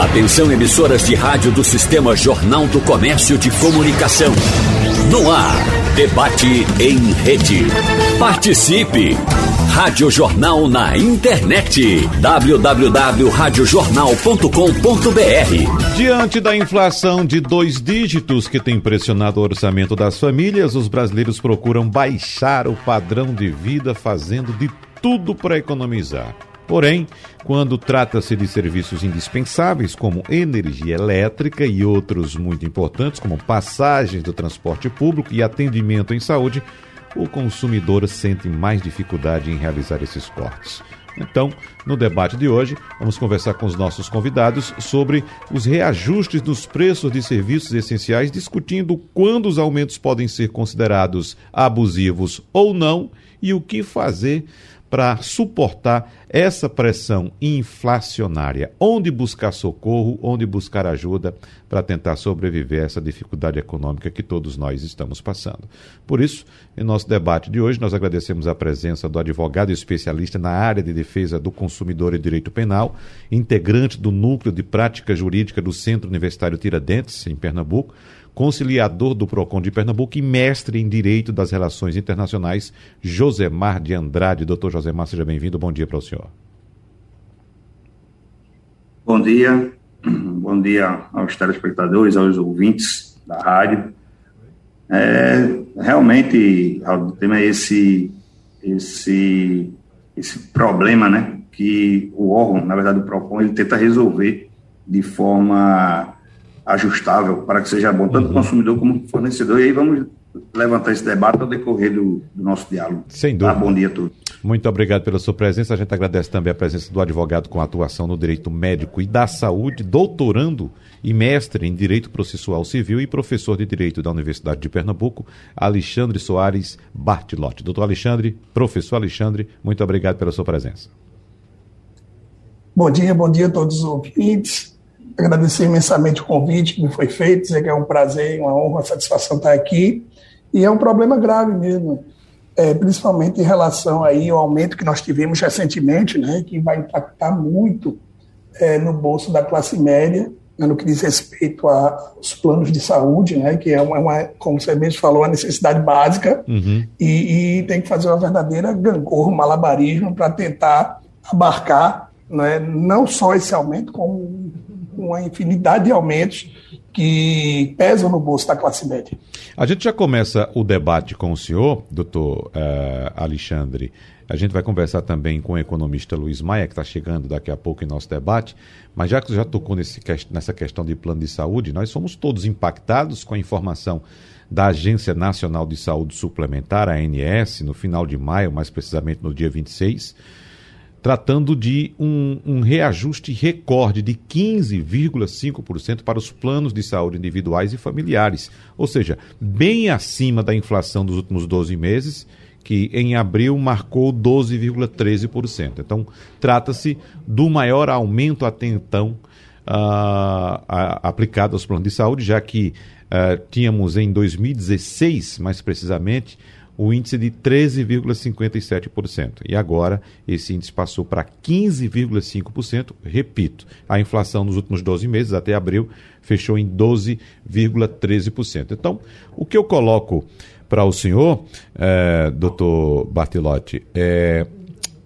Atenção emissoras de rádio do Sistema Jornal do Comércio de Comunicação. No ar, debate em rede. Participe! Rádio Jornal na internet. www.radiojornal.com.br Diante da inflação de dois dígitos que tem pressionado o orçamento das famílias, os brasileiros procuram baixar o padrão de vida fazendo de tudo para economizar. Porém, quando trata-se de serviços indispensáveis como energia elétrica e outros muito importantes, como passagens do transporte público e atendimento em saúde, o consumidor sente mais dificuldade em realizar esses cortes. Então, no debate de hoje, vamos conversar com os nossos convidados sobre os reajustes nos preços de serviços essenciais, discutindo quando os aumentos podem ser considerados abusivos ou não e o que fazer para suportar essa pressão inflacionária? Onde buscar socorro, onde buscar ajuda para tentar sobreviver a essa dificuldade econômica que todos nós estamos passando? Por isso, em nosso debate de hoje, nós agradecemos a presença do advogado especialista na área de defesa do consumidor e direito penal, integrante do Núcleo de Prática Jurídica do Centro Universitário Tiradentes, em Pernambuco conciliador do PROCON de Pernambuco e mestre em Direito das Relações Internacionais, Josemar de Andrade. Doutor Josemar, seja bem-vindo. Bom dia para o senhor. Bom dia. Bom dia aos telespectadores, aos ouvintes da rádio. É, realmente, o tema é esse, esse, esse problema, né, que o órgão, na verdade o PROCON, ele tenta resolver de forma ajustável para que seja bom tanto uhum. consumidor como fornecedor. E aí vamos levantar esse debate ao decorrer do, do nosso diálogo. Sem dúvida. Tá, bom dia a todos. Muito obrigado pela sua presença. A gente agradece também a presença do advogado com atuação no direito médico e da saúde, doutorando e mestre em Direito Processual Civil e professor de Direito da Universidade de Pernambuco, Alexandre Soares Bartilotti. Doutor Alexandre, professor Alexandre, muito obrigado pela sua presença. Bom dia, bom dia a todos os ouvintes agradecer imensamente o convite que me foi feito, dizer que é um prazer, uma honra, uma satisfação estar aqui. E é um problema grave mesmo, é, principalmente em relação aí ao aumento que nós tivemos recentemente, né, que vai impactar muito é, no bolso da classe média, né, no que diz respeito aos planos de saúde, né, que é uma, uma, como você mesmo falou, uma necessidade básica, uhum. e, e, tem que fazer uma verdadeira gangorra, um malabarismo para tentar abarcar né, não só esse aumento, como uma infinidade de aumentos que pesam no bolso da classe média. A gente já começa o debate com o senhor, doutor uh, Alexandre. A gente vai conversar também com o economista Luiz Maia, que está chegando daqui a pouco em nosso debate. Mas já que já tocou nesse, nessa questão de plano de saúde, nós somos todos impactados com a informação da Agência Nacional de Saúde Suplementar, a ANS, no final de maio, mais precisamente no dia 26 tratando de um, um reajuste recorde de 15,5% para os planos de saúde individuais e familiares, ou seja, bem acima da inflação dos últimos 12 meses, que em abril marcou 12,13%. Então, trata-se do maior aumento até então uh, aplicado aos planos de saúde, já que uh, tínhamos em 2016, mais precisamente, o índice de 13,57%. E agora esse índice passou para 15,5%. Repito, a inflação nos últimos 12 meses, até abril, fechou em 12,13%. Então, o que eu coloco para o senhor, é, doutor Bartilotti, é,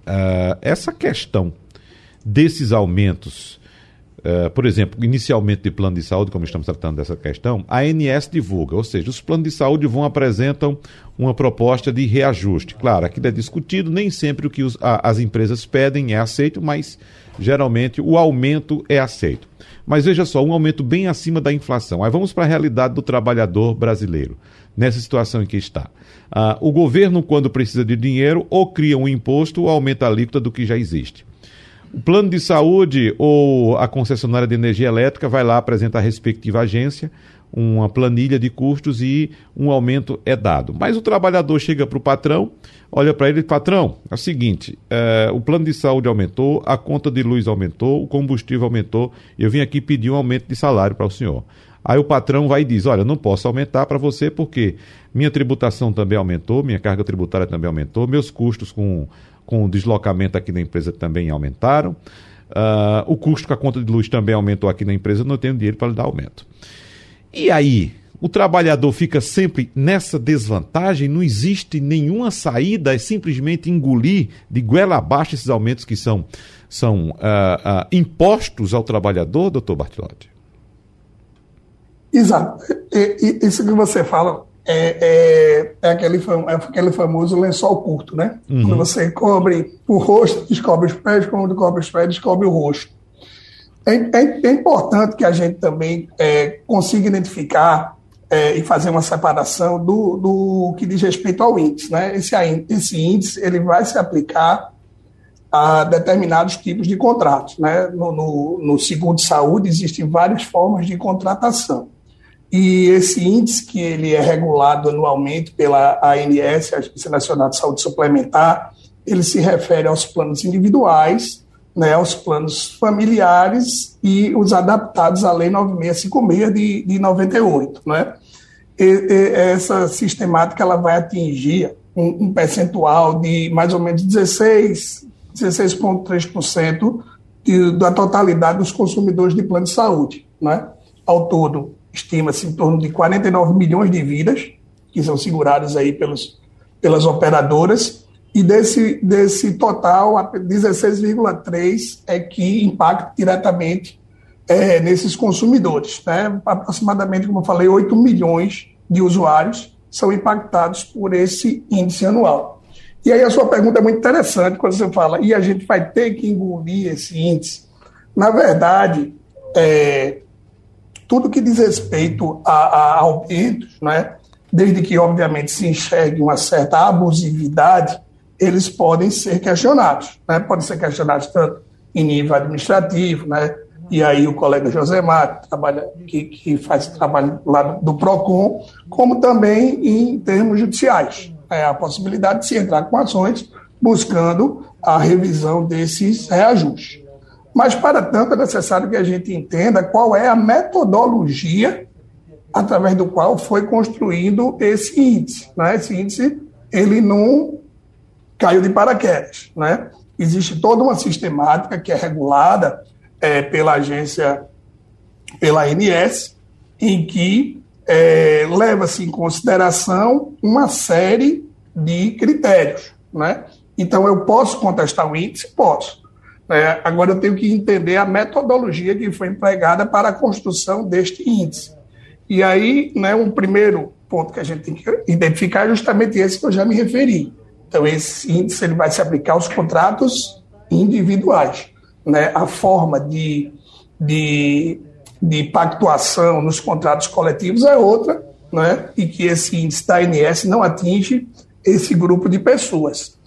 é essa questão desses aumentos Uh, por exemplo, inicialmente de plano de saúde, como estamos tratando dessa questão, a ANS divulga, ou seja, os planos de saúde vão apresentam uma proposta de reajuste. Claro, aquilo é discutido, nem sempre o que os, a, as empresas pedem é aceito, mas geralmente o aumento é aceito. Mas veja só, um aumento bem acima da inflação. Aí vamos para a realidade do trabalhador brasileiro, nessa situação em que está. Uh, o governo, quando precisa de dinheiro, ou cria um imposto ou aumenta a alíquota do que já existe. O plano de saúde ou a concessionária de energia elétrica vai lá apresentar a respectiva agência uma planilha de custos e um aumento é dado. Mas o trabalhador chega para o patrão, olha para ele, patrão, é o seguinte, é, o plano de saúde aumentou, a conta de luz aumentou, o combustível aumentou, eu vim aqui pedir um aumento de salário para o senhor. Aí o patrão vai e diz, olha, não posso aumentar para você porque minha tributação também aumentou, minha carga tributária também aumentou, meus custos com com o deslocamento aqui da empresa também aumentaram. uh, o custo com a conta de luz também aumentou aqui na empresa, não tenho dinheiro para lhe dar aumento. E aí, o trabalhador fica sempre nessa desvantagem, não existe nenhuma saída, é simplesmente engolir de goela abaixo esses aumentos que são, são uh, uh, impostos ao trabalhador, doutor Bartilotti? Exato. Isso que você fala é, é, é, aquele, é aquele famoso lençol curto, né? Uhum. Quando você cobre o rosto, descobre os pés, quando cobre os pés, descobre o rosto. É, é, é importante que a gente também é, consiga identificar é, e fazer uma separação do, do que diz respeito ao índice. Né? Esse, esse índice ele vai se aplicar a determinados tipos de contratos. Né? No, no, no seguro de saúde existem várias formas de contratação. E esse índice, que ele é regulado anualmente pela ANS, a Agência Nacional de Saúde Suplementar, ele se refere aos planos individuais né, aos planos familiares e os adaptados à Lei 9656 de, de 98. Né? E, e, essa sistemática ela vai atingir um, um percentual de mais ou menos 16, 16,3% da totalidade dos consumidores de plano de saúde. Né? Ao todo, estima-se em torno de 49 milhões de vidas que são seguradas aí pelos, pelas operadoras e desse, desse total, 16,3% é que impacta diretamente é, nesses consumidores. Né? Aproximadamente, como eu falei, 8 milhões de usuários são impactados por esse índice anual. E aí a sua pergunta é muito interessante quando você fala, e a gente vai ter que engolir esse índice? Na verdade, é, tudo que diz respeito a, a aumentos, né, desde que, obviamente, se enxergue uma certa abusividade, eles podem ser questionados, né? podem ser questionados tanto em nível administrativo, né? e aí o colega Josemar, que, trabalha, que, que faz trabalho lá do, do PROCON, como também em termos judiciais. É a possibilidade de se entrar com ações buscando a revisão desses reajustes. Mas, para tanto, é necessário que a gente entenda qual é a metodologia através do qual foi construído esse índice. Né? Esse índice ele não caiu de paraquedas. Né? Existe toda uma sistemática que é regulada é, pela agência, pela ANS, em que é, leva-se em consideração uma série de critérios. Né? Então, eu posso contestar o índice? Posso. É, agora, eu tenho que entender a metodologia que foi empregada para a construção deste índice. E aí, né, um primeiro ponto que a gente tem que identificar é justamente esse que eu já me referi. Então, esse índice ele vai se aplicar aos contratos individuais. Né? A forma de, de, de pactuação nos contratos coletivos é outra, né? e que esse índice da ANS não atinge esse grupo de pessoas.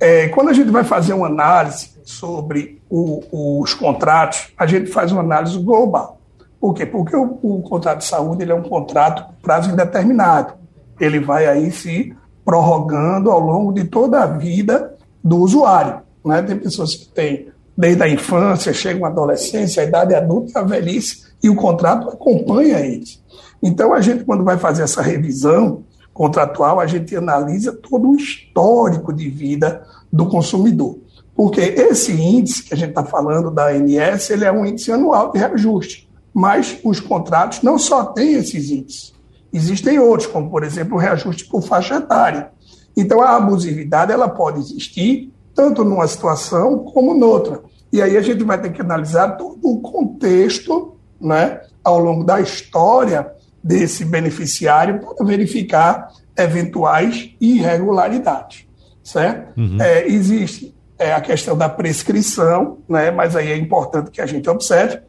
É, quando a gente vai fazer uma análise sobre o, os contratos, a gente faz uma análise global. Por quê? Porque o, o contrato de saúde ele é um contrato prazo indeterminado. Ele vai aí se prorrogando ao longo de toda a vida do usuário. Né? Tem pessoas que têm desde a infância, chegam à adolescência, a idade adulta, a velhice, e o contrato acompanha eles. Então, a gente, quando vai fazer essa revisão contratual, a gente analisa todo o histórico de vida do consumidor. Porque esse índice que a gente está falando da ANS, ele é um índice anual de reajuste. Mas os contratos não só têm esses índices. Existem outros, como, por exemplo, o reajuste por faixa etária. Então, a abusividade ela pode existir tanto numa situação como noutra. E aí a gente vai ter que analisar todo o contexto né, ao longo da história desse beneficiário para verificar eventuais irregularidades. Certo? Uhum. É, existe é, a questão da prescrição, né, mas aí é importante que a gente observe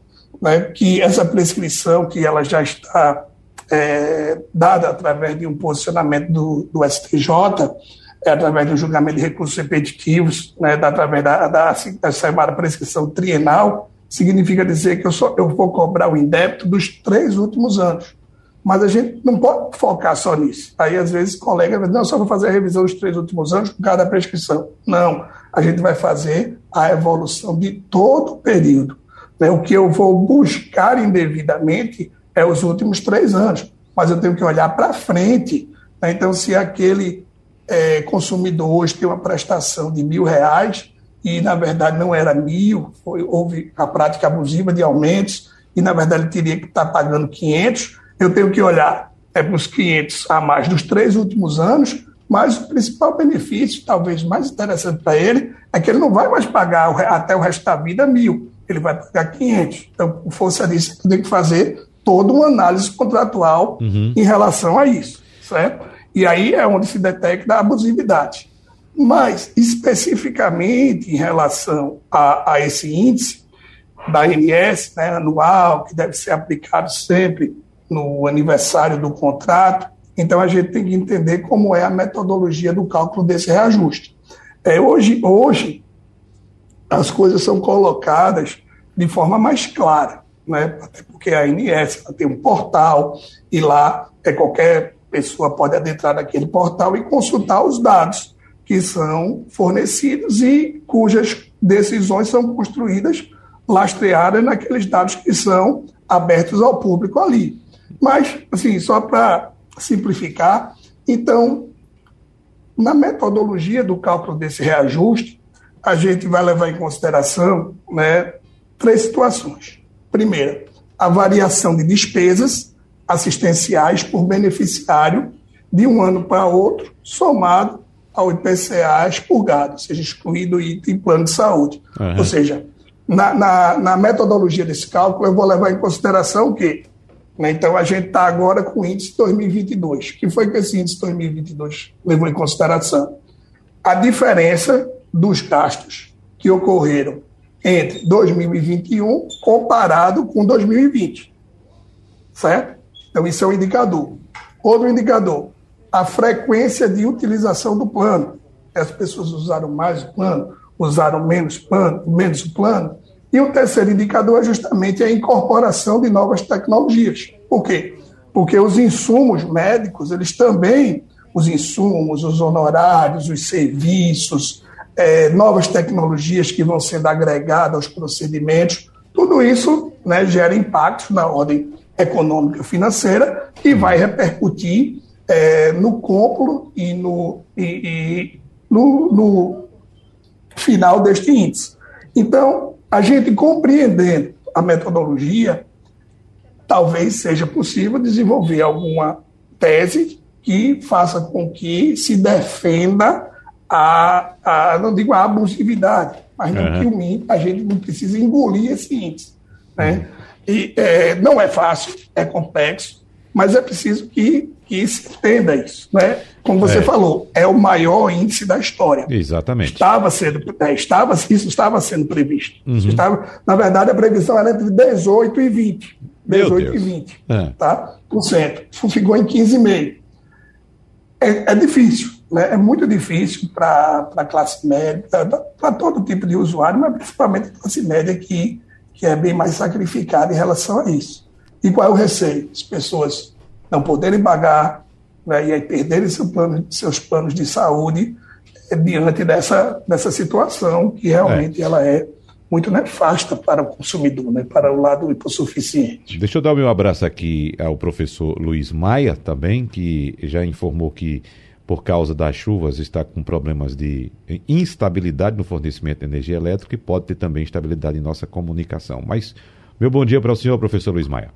né, que essa prescrição que ela já está é, dada através de um posicionamento do, do STJ, é, através do julgamento de recursos repetitivos, né, da, através da, da, da chamada prescrição trienal, significa dizer que eu, só, eu vou cobrar o indébito dos três últimos anos. Mas a gente não pode focar só nisso. Aí, às vezes, colega não, só vou fazer a revisão dos três últimos anos por causa da prescrição. Não, a gente vai fazer a evolução de todo o período. Né? O que eu vou buscar indevidamente é os últimos três anos, mas eu tenho que olhar para frente. Né? Então, se aquele é, consumidor hoje tem uma prestação de mil reais e na verdade não era mil, foi, houve a prática abusiva de aumentos, e na verdade ele teria que estar pagando 500, eu tenho que olhar é, para os 500 a mais dos três últimos anos, mas o principal benefício, talvez mais interessante para ele, é que ele não vai mais pagar até o resto da vida mil, ele vai pagar 500. Então, por força disso, tem que fazer toda uma análise contratual uhum. em relação a isso, certo? E aí é onde se detecta a abusividade. Mas, especificamente em relação a, a esse índice da ANS, né, anual, que deve ser aplicado sempre no aniversário do contrato, então a gente tem que entender como é a metodologia do cálculo desse reajuste. É, hoje, hoje, as coisas são colocadas de forma mais clara, né? até porque a ANS tem um portal e lá é, qualquer pessoa pode adentrar naquele portal e consultar os dados que são fornecidos e cujas decisões são construídas lastreadas naqueles dados que são abertos ao público ali. Mas, assim, só para simplificar, então, na metodologia do cálculo desse reajuste, a gente vai levar em consideração né, três situações. Primeira, a variação de despesas assistenciais por beneficiário de um ano para outro, somado ao IPCA expurgado, seja excluído o item plano de saúde. Uhum. Ou seja, na, na, na, metodologia desse cálculo, eu vou levar em consideração o quê? Né, então, a gente está agora com o índice 2022. O que foi que esse índice 2022 levou em consideração? A diferença dos gastos que ocorreram entre 2021 comparado com 2020. Certo? Então, isso é um indicador. Outro indicador, a frequência de utilização do plano. As pessoas usaram mais o plano, usaram menos, plano, menos plano. E o terceiro indicador é justamente a incorporação de novas tecnologias. Por quê? Porque os insumos médicos, eles também, os insumos, os honorários, os serviços, é, novas tecnologias que vão sendo agregadas aos procedimentos, tudo isso né, gera impactos na ordem econômica financeira e vai repercutir é, no cúmpulo e, no, e, e no, no final deste índice. Então, a gente compreendendo a metodologia, talvez seja possível desenvolver alguma tese que faça com que se defenda a, a não digo a abusividade, mas não que o a gente não precisa engolir esse índice. Né? Uhum. E é, não é fácil, é complexo, mas é preciso que, que se entenda isso. Né? Como você é. falou, é o maior índice da história. Exatamente. Estava sendo, é, estava, isso estava sendo previsto. Uhum. Estava, na verdade, a previsão era entre 18 e 20. 18 e 20 é. tá? por cento. Ficou em 15,5%. É, é difícil, né? é muito difícil para a classe média, para todo tipo de usuário, mas principalmente a classe média que, que é bem mais sacrificada em relação a isso. E qual é o receio? As pessoas não poderem pagar né, e aí perderem seu plano, seus planos de saúde é, diante dessa, dessa situação que realmente é. ela é muito nefasta para o consumidor, né, para o lado hipossuficiente. Deixa eu dar o meu abraço aqui ao professor Luiz Maia também, que já informou que por causa das chuvas está com problemas de instabilidade no fornecimento de energia elétrica e pode ter também instabilidade em nossa comunicação. Mas meu bom dia para o senhor, professor Luiz Maia.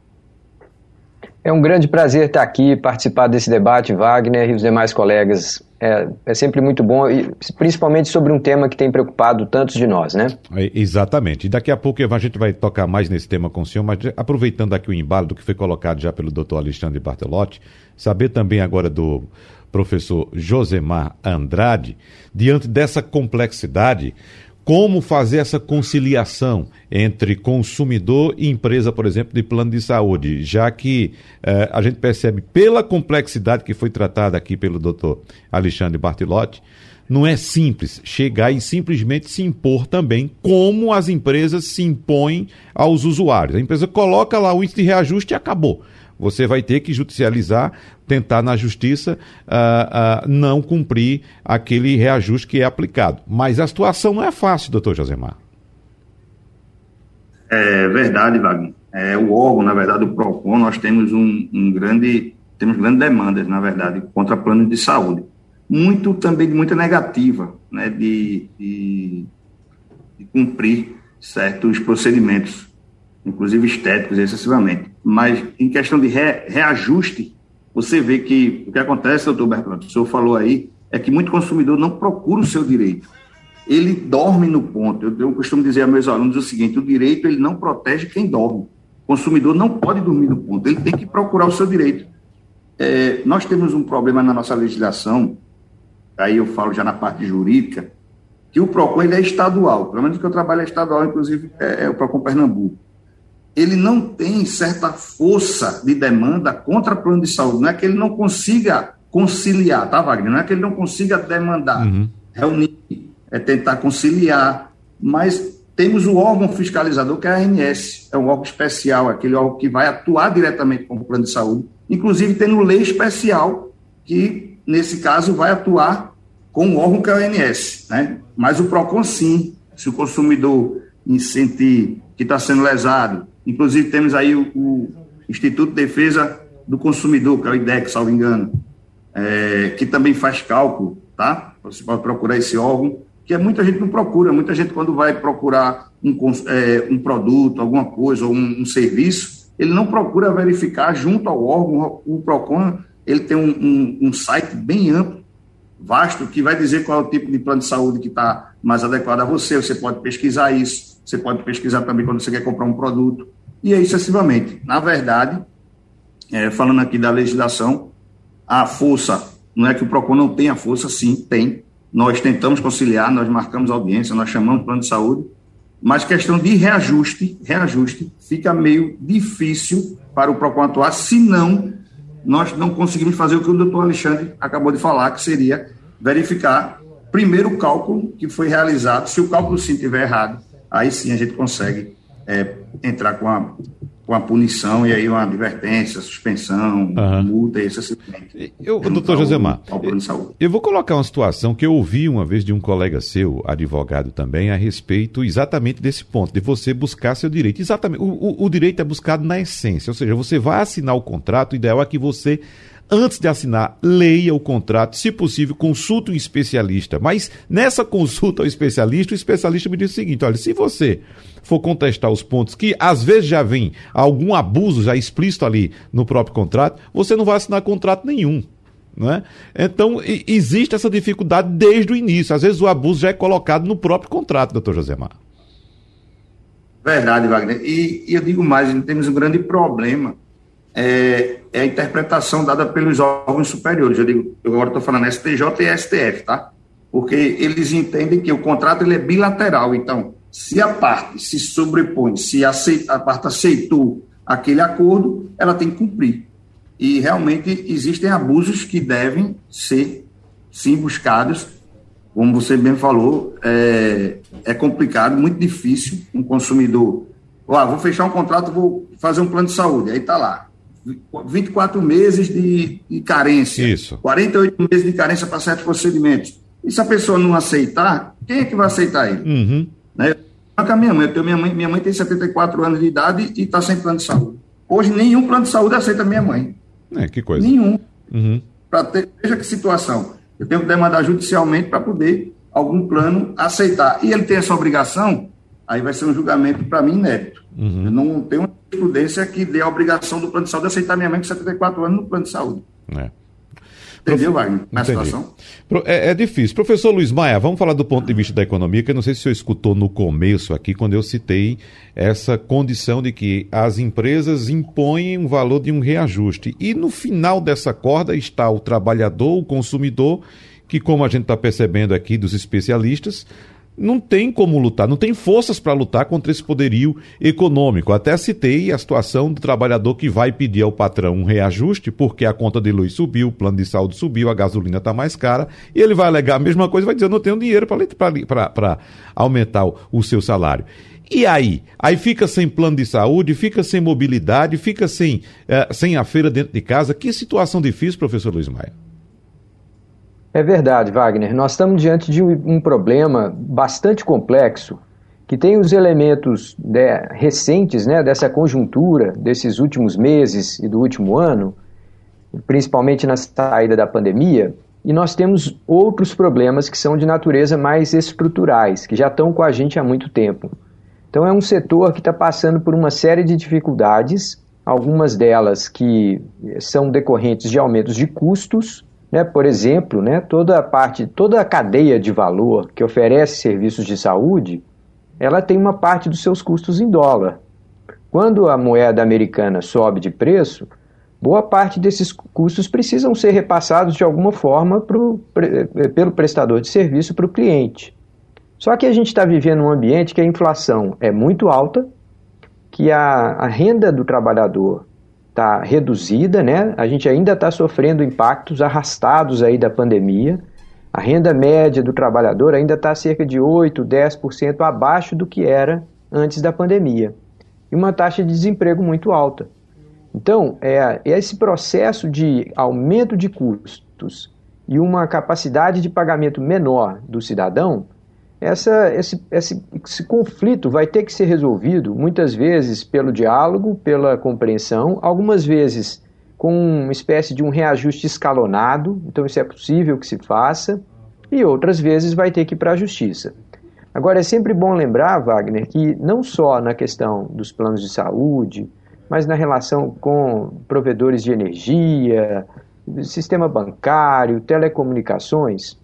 É um grande prazer estar aqui, participar desse debate, Wagner e os demais colegas. É, é, sempre muito bom, e principalmente sobre um tema que tem preocupado tantos de nós, né? É, exatamente. E daqui a pouco a gente vai tocar mais nesse tema com o senhor, mas aproveitando aqui o embalo do que foi colocado já pelo doutor Alexandre Bartelotti, saber também agora do professor Josemar Andrade, diante dessa complexidade, como fazer essa conciliação entre consumidor e empresa, por exemplo, de plano de saúde, já que eh, a gente percebe pela complexidade que foi tratada aqui pelo doutor Alexandre Bartilotti, não é simples chegar e simplesmente se impor também como as empresas se impõem aos usuários. A empresa coloca lá o índice de reajuste e acabou você vai ter que judicializar, tentar na justiça uh, uh, não cumprir aquele reajuste que é aplicado. Mas a situação não é fácil, doutor Josemar. É verdade, Wagner. É, o órgão, na verdade, o PROCON, nós temos um, um grande, temos grandes demandas, na verdade, contra plano de saúde. Muito também de muita negativa, né, de, de de cumprir certos procedimentos, inclusive estéticos, excessivamente. Mas em questão de re, reajuste, você vê que o que acontece, doutor Bertrand, o senhor falou aí, é que muito consumidor não procura o seu direito. Ele dorme no ponto. Eu, eu costumo dizer a meus alunos o seguinte: o direito ele não protege quem dorme. O consumidor não pode dormir no ponto, ele tem que procurar o seu direito. É, nós temos um problema na nossa legislação, aí eu falo já na parte jurídica, que o PROCON ele é estadual, pelo menos que eu trabalho é estadual, inclusive é, é o PROCON Pernambuco. Ele não tem certa força de demanda contra o plano de saúde, não é que ele não consiga conciliar, tá, Wagner? Não é que ele não consiga demandar, uhum. reunir, é tentar conciliar, mas temos o órgão fiscalizador, que é a ANS, é um órgão especial, aquele órgão que vai atuar diretamente com o plano de saúde, inclusive tendo lei especial que, nesse caso, vai atuar com o órgão que é a ANS, né? Mas o PROCON, sim, se o consumidor sentir que está sendo lesado, inclusive temos aí o, o, Instituto de Defesa do Consumidor, que é o IDEC, salvo engano, é, que também faz cálculo, tá? Você pode procurar esse órgão, que é muita gente não procura, muita gente quando vai procurar um, é, um produto, alguma coisa, ou um, um serviço, ele não procura verificar junto ao órgão, o PROCON, ele tem um, um, um site bem amplo, vasto, que vai dizer qual é o tipo de plano de saúde que está mais adequado a você, você pode pesquisar isso, você pode pesquisar também quando você quer comprar um produto, e aí sucessivamente. Na verdade, é, falando aqui da legislação, a força, não é que o PROCON não tenha força, sim, tem. Nós tentamos conciliar, nós marcamos audiência, nós chamamos plano de saúde, mas questão de reajuste, reajuste, fica meio difícil para o PROCON atuar, se não nós não conseguimos fazer o que o doutor Alexandre acabou de falar, que seria verificar primeiro o cálculo que foi realizado. Se o cálculo sim estiver errado, aí sim a gente consegue é, entrar com a com a punição e aí uma advertência, suspensão, uhum. multa e assim. Eu, doutor Josemar, eu, eu vou colocar uma situação que eu ouvi uma vez de um colega seu, advogado também, a respeito exatamente desse ponto, de você buscar seu direito. Exatamente, o, o, o direito é buscado na essência, ou seja, você vai assinar o contrato, o ideal é que você antes de assinar, leia o contrato, se possível, consulte um especialista. Mas nessa consulta ao especialista, o especialista me diz o seguinte: olha, se você for contestar os pontos que às vezes já vem algum abuso já explícito ali no próprio contrato, você não vai assinar contrato nenhum. Né? Então, existe essa dificuldade desde o início. Às vezes o abuso já é colocado no próprio contrato, doutor Josemar. Verdade, Wagner. E, e eu digo mais, temos um grande problema. É, é, a interpretação dada pelos órgãos superiores. Eu digo, eu agora estou falando STJ e STF, tá? Porque eles entendem que o contrato ele é bilateral. Então, se a parte se sobrepõe, se aceita, a parte aceitou aquele acordo, ela tem que cumprir. E realmente existem abusos que devem ser, sim, buscados. Como você bem falou, é, é complicado, muito difícil um consumidor. Ah, vou fechar um contrato, vou fazer um plano de saúde. Aí está lá. 24 meses de, de carência. Isso. 48 meses de carência para certos procedimentos. E se a pessoa não aceitar, quem é que vai aceitar ele? Uhum. Né? com a minha mãe. Eu tenho minha mãe, minha mãe tem 74 anos de idade e está sem plano de saúde. Hoje nenhum plano de saúde aceita minha mãe. É, que coisa. Nenhum. Uhum. Para ter, veja que situação. Eu tenho que demandar judicialmente para poder algum plano aceitar. E ele tem essa obrigação, aí vai ser um julgamento para mim inédito. Uhum. Eu não tenho uma jurisprudência que dê a obrigação do plano de saúde aceitar minha mãe com 74 anos no plano de saúde. É. Entendeu, Wagner? Na situação? É, é, difícil. Professor Luiz Maia, vamos falar do ponto de vista da economia, que eu não sei se o senhor escutou no começo aqui, quando eu citei essa condição de que as empresas impõem um valor de um reajuste. E no final dessa corda está o trabalhador, o consumidor, que, como a gente está percebendo aqui dos especialistas, não tem como lutar, não tem forças para lutar contra esse poderio econômico. Até citei a situação do trabalhador que vai pedir ao patrão um reajuste porque a conta de luz subiu, o plano de saúde subiu, a gasolina está mais cara, e ele vai alegar a mesma coisa, vai dizer: eu não tenho dinheiro para aumentar o, o seu salário. E aí? Aí fica sem plano de saúde, fica sem mobilidade, fica sem, uh, sem a feira dentro de casa. Que situação difícil, professor Luiz Maia. É verdade, Wagner. Nós estamos diante de um problema bastante complexo que tem os elementos né, recentes né, dessa conjuntura, desses últimos meses e do último ano, principalmente na saída da pandemia, E nós temos outros problemas que são de natureza mais estruturais, que já estão com a gente há muito tempo. Então é um setor que está passando por uma série de dificuldades, algumas delas que são decorrentes de aumentos de custos, né? Por exemplo, né, toda a parte, toda a cadeia de valor que oferece serviços de saúde, ela tem uma parte dos seus custos em dólar. Quando a moeda americana sobe de preço, boa parte desses custos precisam ser repassados de alguma forma pro, eh, pelo prestador de serviço para o cliente. Só que a gente está vivendo um ambiente que a inflação é muito alta, que a, a renda do trabalhador está reduzida, né? A gente ainda está sofrendo impactos arrastados aí da pandemia. A renda média do trabalhador ainda está cerca de 8, 10% abaixo do que era antes da pandemia. E uma taxa de desemprego muito alta. Então, é, esse processo de aumento de custos e uma capacidade de pagamento menor do cidadão essa, esse, esse, esse, conflito vai ter que ser resolvido muitas vezes pelo diálogo, pela compreensão, algumas vezes com uma espécie de um reajuste escalonado, então isso é possível que se faça, e outras vezes vai ter que ir para a justiça. Agora, é sempre bom lembrar, Wagner, que não só na questão dos planos de saúde, mas na relação com provedores de energia, sistema bancário, telecomunicações,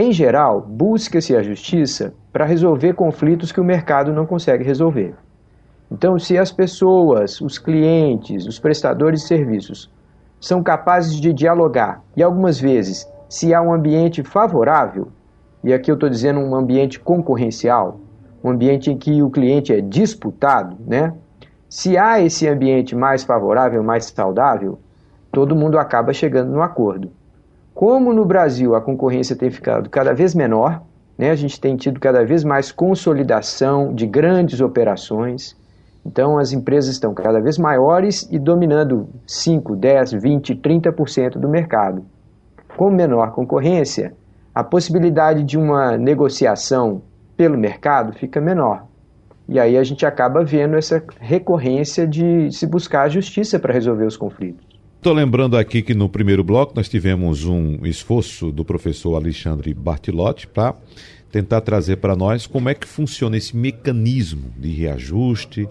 em geral, busca-se a justiça para resolver conflitos que o mercado não consegue resolver. Então, se as pessoas, os clientes, os prestadores de serviços são capazes de dialogar e algumas vezes, se há um ambiente favorável, e aqui eu estou dizendo um ambiente concorrencial, um ambiente em que o cliente é disputado, né? Se há esse ambiente mais favorável, mais saudável, todo mundo acaba chegando no acordo. Como no Brasil a concorrência tem ficado cada vez menor, né, a gente tem tido cada vez mais consolidação de grandes operações, então as empresas estão cada vez maiores e dominando 5, 10, 20, 30% do mercado. Com menor concorrência, a possibilidade de uma negociação pelo mercado fica menor. E aí a gente acaba vendo essa recorrência de se buscar a justiça para resolver os conflitos. Estou lembrando aqui que no primeiro bloco nós tivemos um esforço do professor Alexandre Bartilotti para tentar trazer para nós como é que funciona esse mecanismo de reajuste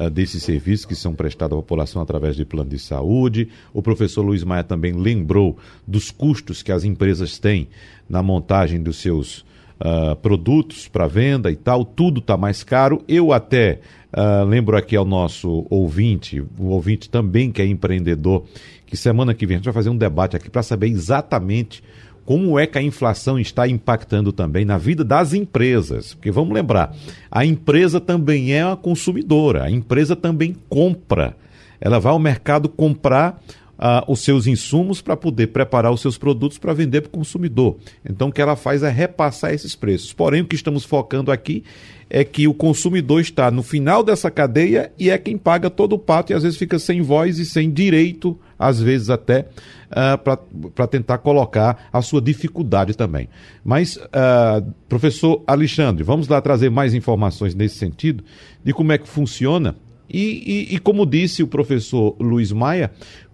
uh, desses serviços que são prestados à população através de plano de saúde. O professor Luiz Maia também lembrou dos custos que as empresas têm na montagem dos seus uh, produtos para venda e tal. Tudo está mais caro. Eu até Uh, lembro aqui ao nosso ouvinte, o ouvinte também que é empreendedor, que semana que vem a gente vai fazer um debate aqui para saber exatamente como é que a inflação está impactando também na vida das empresas. Porque vamos lembrar, a empresa também é uma consumidora, a empresa também compra. Ela vai ao mercado comprar uh, os seus insumos para poder preparar os seus produtos para vender para o consumidor. Então, o que ela faz é repassar esses preços. Porém, o que estamos focando aqui é que o consumidor está no final dessa cadeia e é quem paga todo o pato e às vezes fica sem voz e sem direito, às vezes até, uh, para tentar colocar a sua dificuldade também. Mas, uh, professor Alexandre, vamos lá trazer mais informações nesse sentido de como é que funciona. E, e, e como disse o professor Luiz Maia,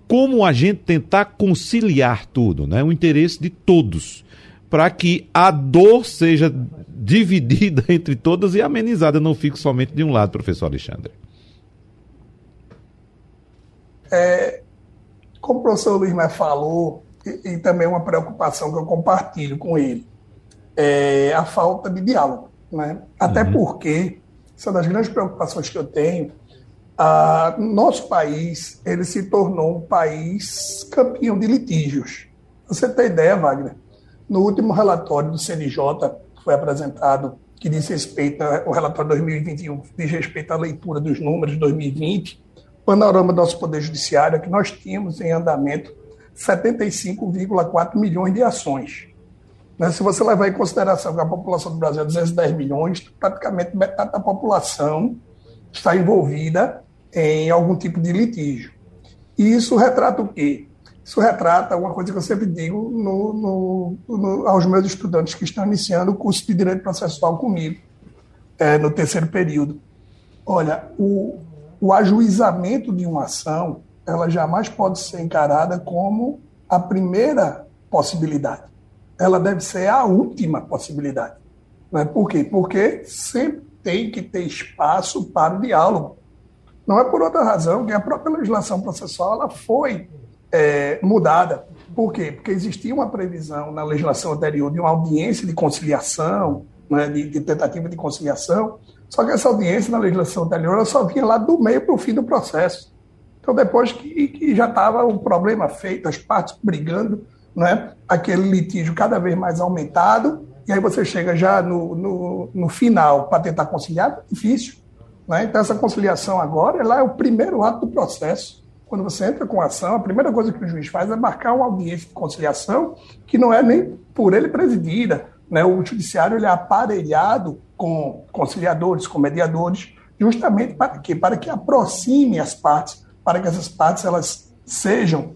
como a gente tentar conciliar tudo, né? o interesse de todos, para que a dor seja dividida entre todas e amenizada, não fique somente de um lado, professor Alexandre. É, como o professor Luiz Maia falou, e, e, também uma preocupação que eu compartilho com ele, é a falta de diálogo. Né? Até uhum. porque, essa é das grandes preocupações que eu tenho, a, nosso país ele se tornou um país campeão de litígios. Você tem ideia, Wagner? No último relatório do CNJ, foi apresentado, que diz respeito ao relatório 2021, diz respeito à leitura dos números de 2020, panorama do nosso Poder Judiciário é que nós tínhamos em andamento 75,4 milhões de ações. Né? Se você levar em consideração que a população do Brasil é 210 milhões, praticamente metade da população está envolvida em algum tipo de litígio. E isso retrata o quê? Isso retrata uma coisa que eu sempre digo no, no, no, aos meus estudantes que estão iniciando o curso de Direito Processual comigo, é, no terceiro período. Olha, o, o ajuizamento de uma ação, ela jamais pode ser encarada como a primeira possibilidade. ela deve ser a última possibilidade. Né? Por quê? Porque sempre tem que ter espaço para o diálogo. Não é por outra razão que a própria legislação processual ela foi é, mudada. Por quê? Porque existia uma previsão na legislação anterior de uma audiência de conciliação, né, de, de, tentativa de conciliação, só que essa audiência na legislação anterior ela só vinha lá do meio para o fim do processo. Então, depois que, que já estava o problema feito, as partes brigando, né, aquele litígio cada vez mais aumentado, e aí você chega já no, no, no final para tentar conciliar, difícil. Né? Então, essa conciliação agora ela é o primeiro ato do processo. Quando você entra com a ação, a primeira coisa que o juiz faz é marcar uma audiência de conciliação que não é nem por ele presidida. Né? O judiciário ele é aparelhado com conciliadores, com mediadores, justamente para quê? Para que aproxime as partes, para que essas partes elas sejam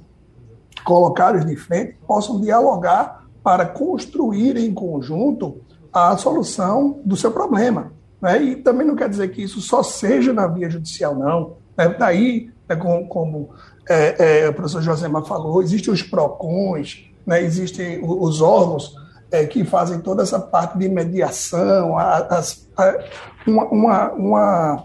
colocadas de frente, possam dialogar para construir em conjunto a solução do seu problema. Né? E também não quer dizer que isso só seja na via judicial, não. Né? Daí, né, como, como é, é, o professor Josemar falou, existem os PROCONs, né? existem os órgãos é, que fazem toda essa parte de mediação, a, uma, uma, uma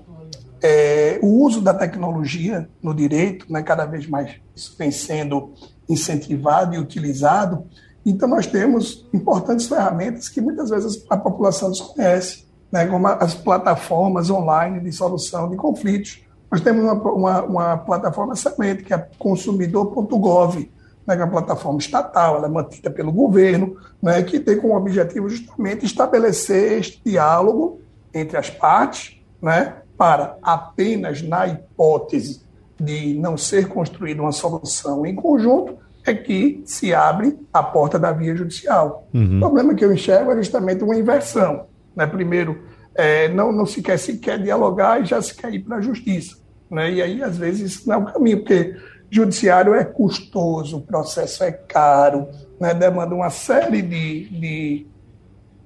é, o uso da tecnologia no direito, né, cada vez mais isso vem sendo incentivado e utilizado. Então, nós temos importantes ferramentas que muitas vezes a população desconhece, né, como as plataformas online de solução de conflitos. Nós temos uma, uma, uma plataforma excelente, que é consumidor.gov, né, que é uma plataforma estatal, ela é mantida pelo governo, né, que tem como objetivo justamente estabelecer este diálogo entre as partes, né, para apenas na hipótese de não ser construída uma solução em conjunto, é que se abre a porta da via judicial. Uhum. O problema que eu enxergo é justamente uma inversão. Né? Primeiro, é, não, não se quer sequer dialogar e já se quer ir para a justiça. Né? E aí, às vezes, isso não é o caminho, porque judiciário é custoso, o processo é caro, né? demanda uma série de, de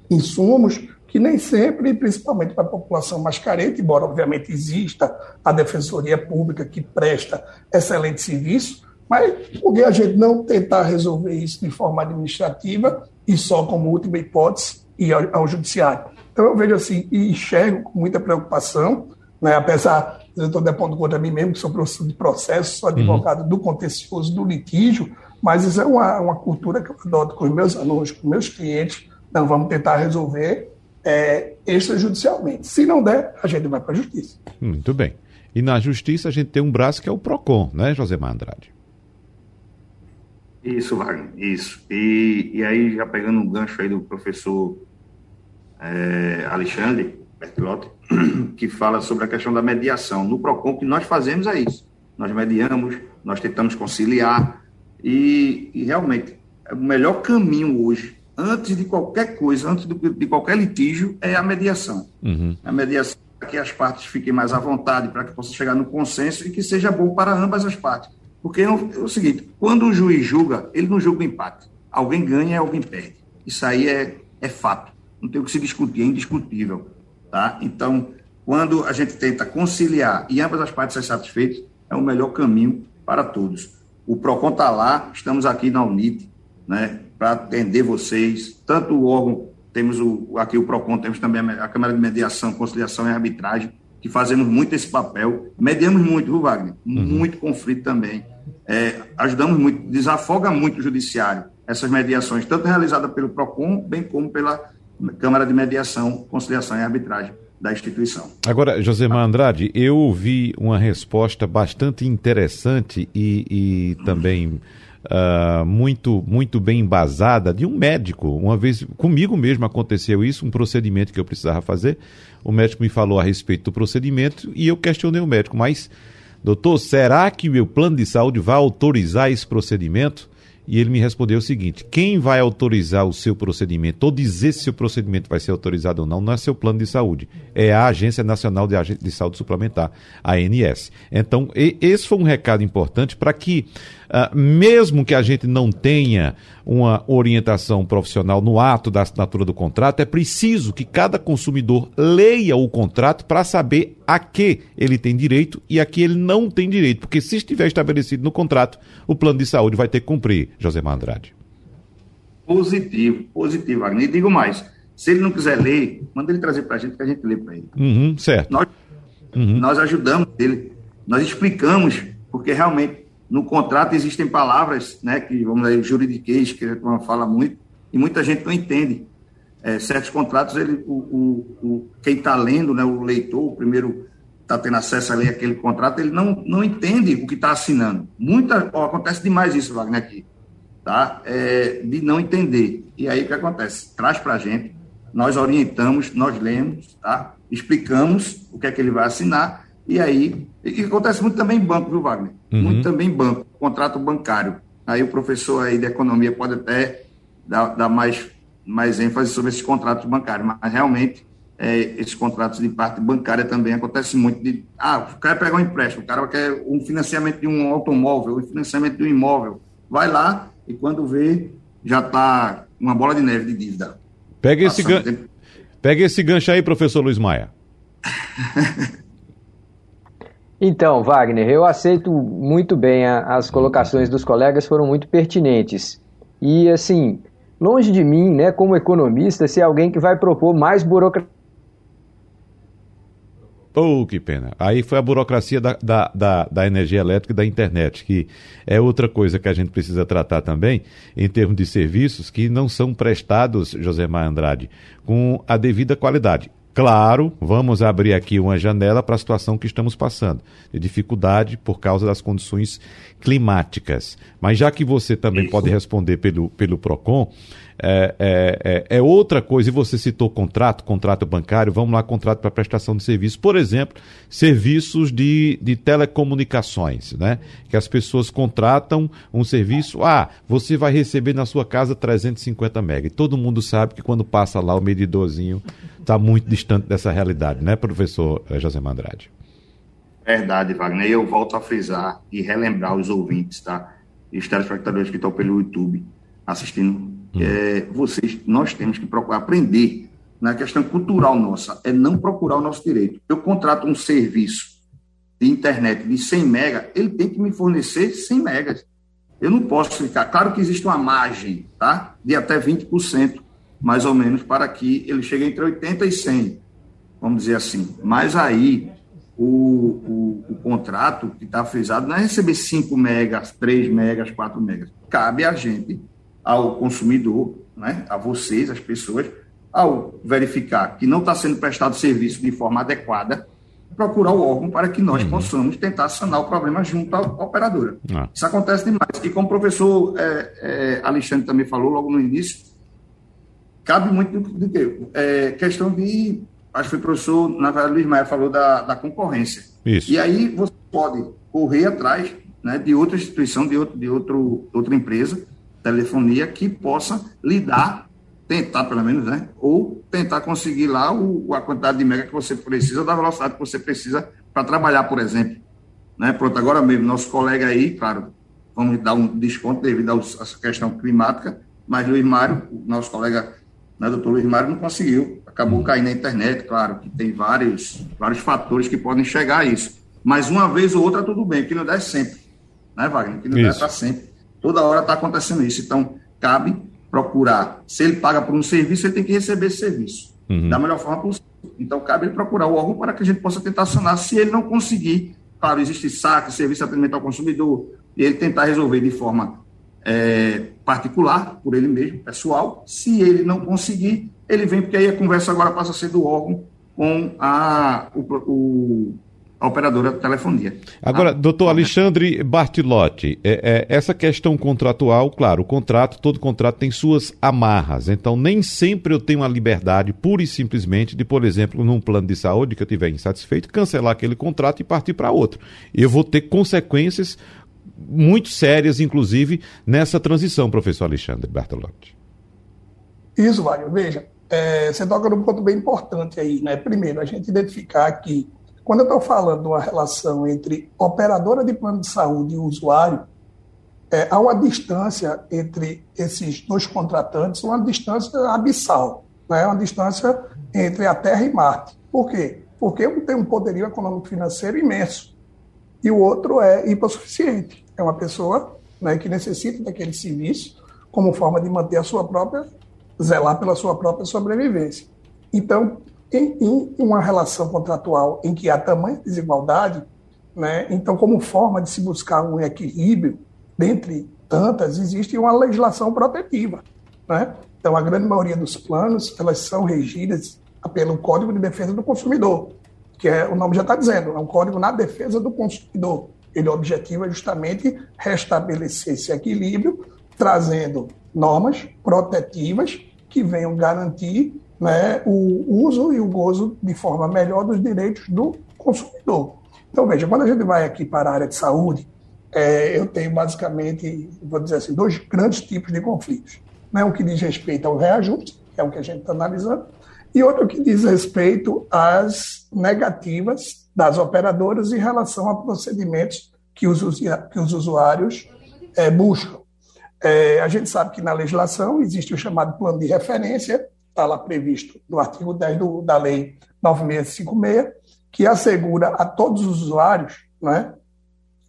insumos que nem sempre, principalmente para a população mais carente, embora obviamente exista a Defensoria Pública que presta excelente serviço, mas por que a gente não tentar resolver isso de forma administrativa e só como última hipótese ir ao, ao judiciário? Então eu vejo assim e enxergo com muita preocupação, né, apesar de eu estou depondo contra mim mesmo, que sou professor de processo, sou advogado uhum. do contencioso, do litígio, mas isso é uma, uma cultura que eu adoto com os meus alunos, com os meus clientes. Então vamos tentar resolver é, extrajudicialmente. Se não der, a gente vai para a justiça. Muito bem. E na justiça a gente tem um braço que é o PROCON, né, Josemar Andrade? Isso, Wagner, isso. E, e aí, já pegando um gancho aí do professor é, Alexandre Bertilotti, que fala sobre a questão da mediação. No PROCON, o que nós fazemos é isso. Nós mediamos, nós tentamos conciliar, e, e realmente, o melhor caminho hoje antes de qualquer coisa, antes de qualquer litígio, é a mediação. Uhum. A mediação para que as partes fiquem mais à vontade, para que possa chegar no consenso e que seja bom para ambas as partes. Porque é o seguinte, quando o juiz julga, ele não julga o empate. Alguém ganha e alguém perde. Isso aí é, é fato. Não tem o que se discutir, é indiscutível. Tá? Então, quando a gente tenta conciliar e ambas as partes serem satisfeitas, é o melhor caminho para todos. O PROCON está lá, estamos aqui na UNIT, né, para atender vocês, tanto o órgão, temos o, aqui o PROCON, temos também a Câmara de Mediação, Conciliação e Arbitragem, que fazemos muito esse papel, mediamos muito, viu, Wagner? Uhum. Muito conflito também. É, ajudamos muito, desafoga muito o judiciário, essas mediações, tanto realizadas pelo PROCON, bem como pela Câmara de Mediação, Conciliação e Arbitragem da instituição. Agora, Josemar Andrade, eu ouvi uma resposta bastante interessante e, e também uh, muito, muito bem embasada de um médico. Uma vez, comigo mesmo aconteceu isso, um procedimento que eu precisava fazer. O médico me falou a respeito do procedimento e eu questionei o médico, mas, doutor, será que o meu plano de saúde vai autorizar esse procedimento? E ele me respondeu o seguinte: quem vai autorizar o seu procedimento, ou dizer se o procedimento vai ser autorizado ou não, não é seu plano de saúde, é a Agência Nacional de, de Saúde Suplementar, ANS. Então, esse foi um recado importante para que Uh, mesmo que a gente não tenha uma orientação profissional no ato da assinatura do contrato, é preciso que cada consumidor leia o contrato para saber a que ele tem direito e a que ele não tem direito. Porque se estiver estabelecido no contrato, o plano de saúde vai ter que cumprir, José Andrade. Positivo, positivo. E digo mais, se ele não quiser ler, manda ele trazer para a gente que a gente lê para ele. Uhum, certo. Nós, uhum. nós ajudamos ele, nós explicamos, porque realmente no contrato existem palavras, né, que vamos dizer, juridiquês, que a fala muito, e muita gente não entende. É, certos contratos, ele, o, o, o quem está lendo, né, o leitor, o primeiro está tendo acesso a ler aquele contrato, ele não, não entende o que está assinando. Muita, ó, acontece demais isso, Wagner, aqui, tá? É, de não entender. E aí o que acontece? Traz para a gente, nós orientamos, nós lemos, tá? Explicamos o que é que ele vai assinar, e aí, e acontece muito também em banco, viu, Wagner? Uhum. Muito também em banco, contrato bancário. Aí o professor aí de economia pode até dar, dar mais, mais ênfase sobre esses contratos bancários, mas realmente é, esses contratos de parte bancária também acontece muito. De, ah, o cara pegar um empréstimo, o cara quer um financiamento de um automóvel, um financiamento de um imóvel. Vai lá e quando vê, já está uma bola de neve de dívida. Pega esse, gan... Pega esse gancho aí, professor Luiz Maia. Então, Wagner, eu aceito muito bem as colocações dos colegas, foram muito pertinentes. E, assim, longe de mim, né, como economista, ser alguém que vai propor mais burocracia Oh, que pena. Aí foi a burocracia da, da, da, da, energia elétrica e da internet, que é outra coisa que a gente precisa tratar também, em termos de serviços que não são prestados, José Maia Andrade, com a devida qualidade. Claro, vamos abrir aqui uma janela para a situação que estamos passando, de dificuldade por causa das condições climáticas. Mas já que você também Isso. pode responder pelo, pelo PROCON, é, é, é, é, outra coisa, e você citou contrato, contrato bancário, vamos lá, contrato para prestação de serviço. Por exemplo, serviços de, de telecomunicações, né? Que as pessoas contratam um serviço, ah, você vai receber na sua casa 350 mega. E todo mundo sabe que quando passa lá o medidorzinho está muito distante dessa realidade, né, professor eh, José Mandrade? Verdade, Wagner. Eu volto a frisar e relembrar os ouvintes, tá? E os telespectadores que estão pelo YouTube assistindo Hum. É, vocês, nós temos que procurar aprender na questão cultural nossa, é não procurar o nosso direito. Eu contrato um serviço de internet de 100 mega, ele tem que me fornecer 100 megas. Eu não posso ficar. Claro que existe uma margem, tá? De até 20%, mais ou menos, para que ele chegue entre 80 e 100, vamos dizer assim. Mas aí, o, o, o contrato que está frisado não é receber 5 megas, 3 megas, 4 megas. Cabe a gente ao consumidor, né, a vocês, as pessoas, ao verificar que não está sendo prestado serviço de forma adequada, procurar o órgão para que nós uhum. possamos tentar sanar o problema junto à operadora. Ah. Isso acontece demais. E como o professor é, é, Alexandre também falou logo no início, cabe muito do, que? É, questão de. Acho que o professor, na verdade, Luiz Maia falou da, da concorrência. Isso. E aí você pode correr atrás né, de outra instituição, de, outro, de outro, outra empresa, telefonia que possa lidar, tentar pelo menos, né? Ou tentar conseguir lá o, a quantidade de mega que você precisa, da velocidade que você precisa para trabalhar, por exemplo. Né? Pronto, agora mesmo, nosso colega aí, claro, vamos dar um desconto devido a essa questão climática, mas Luiz Mário, nosso colega, né, doutor Luiz Mário, não conseguiu, acabou caindo na internet, claro, que tem vários, vários fatores que podem chegar a isso. Mas uma vez ou outra tudo bem, que não dá sempre, né, Wagner? Que não dá para sempre. Toda hora está acontecendo isso. Então, cabe procurar. Se ele paga por um serviço, ele tem que receber esse serviço uhum. da melhor forma possível. Então, cabe ele procurar o órgão para que a gente possa tentar sanar. Se ele não conseguir, claro, existe saque, serviço de atendimento ao consumidor, e ele tentar resolver de forma é, particular, por ele mesmo, pessoal. Se ele não conseguir, ele vem, porque aí a conversa agora passa a ser do órgão com a, o, o a operadora de telefonia. Agora, ah, doutor Alexandre Bartilotti, é, é, essa questão contratual, claro, o contrato, todo contrato tem suas amarras, então nem sempre eu tenho a liberdade, pura e simplesmente, de, por exemplo, num plano de saúde que eu estiver insatisfeito, cancelar aquele contrato e partir para outro. Eu vou ter consequências muito sérias, inclusive, nessa transição, professor Alexandre Bartilotti. Isso, Wagner. Veja, é, você toca num ponto bem importante aí, né? Primeiro, a gente identificar que quando eu estou falando de uma relação entre operadora de plano de saúde e usuário, é, há uma distância entre esses dois contratantes, uma distância abissal, né? uma distância entre a Terra e Marte. Por quê? Porque um tem um poderio econômico-financeiro imenso e o outro é hipossuficiente. É uma pessoa né, que necessita daquele serviço como forma de manter a sua própria, zelar pela sua própria sobrevivência. Então, em, uma relação contratual em que há tamanha desigualdade, né, então, como forma de se buscar um equilíbrio, dentre tantas, existe uma legislação protetiva. Né? Então, a grande maioria dos planos, elas são regidas pelo Código de Defesa do Consumidor, que é, o nome já está dizendo, é um código na defesa do consumidor. Ele objetiva justamente restabelecer esse equilíbrio, trazendo normas protetivas que venham garantir né, o uso e o gozo de forma melhor dos direitos do consumidor. Então, veja, quando a gente vai aqui para a área de saúde, é, eu tenho basicamente, vou dizer assim, dois grandes tipos de conflitos. Né? Um que diz respeito ao reajuste, que é o que a gente está analisando, e outro que diz respeito às negativas das operadoras em relação a procedimentos que os, que os usuários é, buscam. É, a gente sabe que na legislação existe o chamado plano de referência, está lá previsto no artigo 10 do, da Lei 9656, que assegura a todos os usuários né,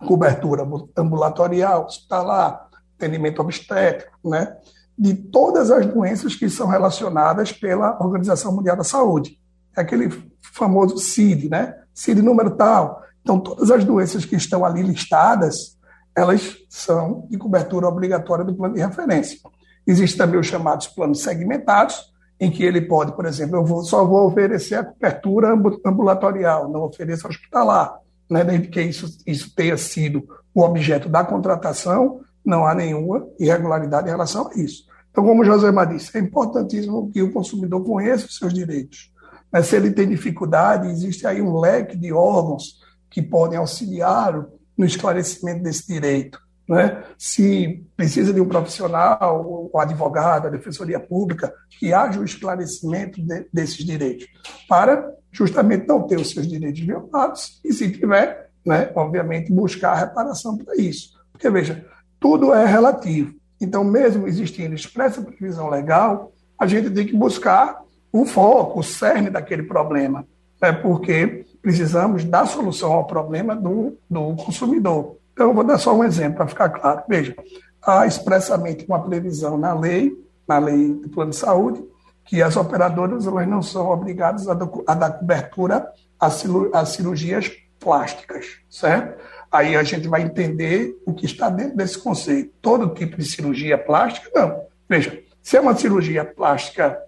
cobertura ambulatorial, hospitalar, atendimento obstétrico, né, de todas as doenças que são relacionadas pela Organização Mundial da Saúde. É aquele famoso CID, né? CID número tal. Então, todas as doenças que estão ali listadas, elas são de cobertura obrigatória do plano de referência. Existem também os chamados planos segmentados, em que ele pode, por exemplo, eu vou, só vou oferecer a cobertura ambulatorial, não ofereço hospitalar, né, desde que isso, isso tenha sido o objeto da contratação, não há nenhuma irregularidade em relação a isso. Então, como o José disse, é importantíssimo que o consumidor conheça os seus direitos. Mas se ele tem dificuldade, existe aí um leque de órgãos que podem auxiliar no esclarecimento desse direito. Né? Se precisa de um profissional, o advogado, a defensoria pública, que haja o esclarecimento de, desses direitos, para justamente não ter os seus direitos violados e, se tiver, né, obviamente, buscar reparação para isso. Porque, veja, tudo é relativo. Então, mesmo existindo expressa previsão legal, a gente tem que buscar o foco, o cerne daquele problema, né? porque precisamos dar solução ao problema do, do consumidor. Então, eu vou dar só um exemplo para ficar claro. Veja, há expressamente uma previsão na lei, na lei do plano de saúde, que as operadoras elas não são obrigadas a, a dar cobertura às cirurgias plásticas, certo? Aí a gente vai entender o que está dentro desse conceito. Todo tipo de cirurgia plástica, não. Veja, se é uma cirurgia plástica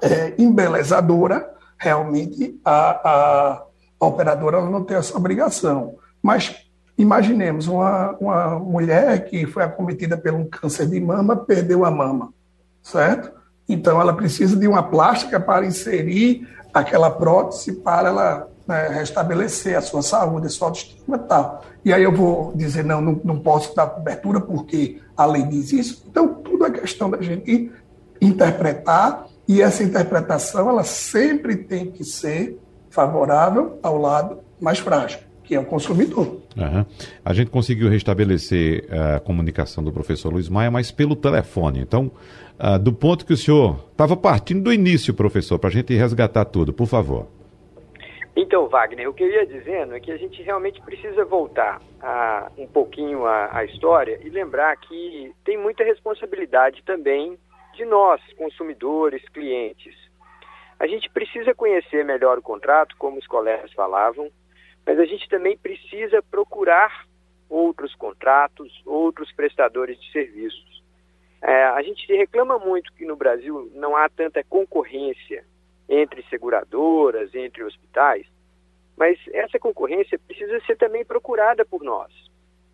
é, embelezadora, realmente a, a, a operadora não tem essa obrigação. Mas imaginemos uma, uma mulher que foi acometida por um câncer de mama, perdeu a mama, certo? Então ela precisa de uma plástica para inserir aquela prótese para ela né, restabelecer a sua saúde, a sua autoestima e tal. E aí eu vou dizer, não, não, não posso dar cobertura porque a lei diz isso. Então, tudo é questão da gente interpretar e essa interpretação ela sempre tem que ser favorável ao lado mais frágil, que é o consumidor. Uhum. A gente conseguiu restabelecer a comunicação do professor Luiz Maia, mas pelo telefone. Então, uh, do ponto que o senhor estava partindo do início, professor, para a gente resgatar tudo, por favor. Então, Wagner, o que eu ia dizendo é que a gente realmente precisa voltar a, um pouquinho a, a história e lembrar que tem muita responsabilidade também de nós, consumidores, clientes. A gente precisa conhecer melhor o contrato, como os colegas falavam, mas a gente também precisa procurar outros contratos, outros prestadores de serviços. É, a gente reclama muito que no Brasil não há tanta concorrência entre seguradoras, entre hospitais, mas essa concorrência precisa ser também procurada por nós.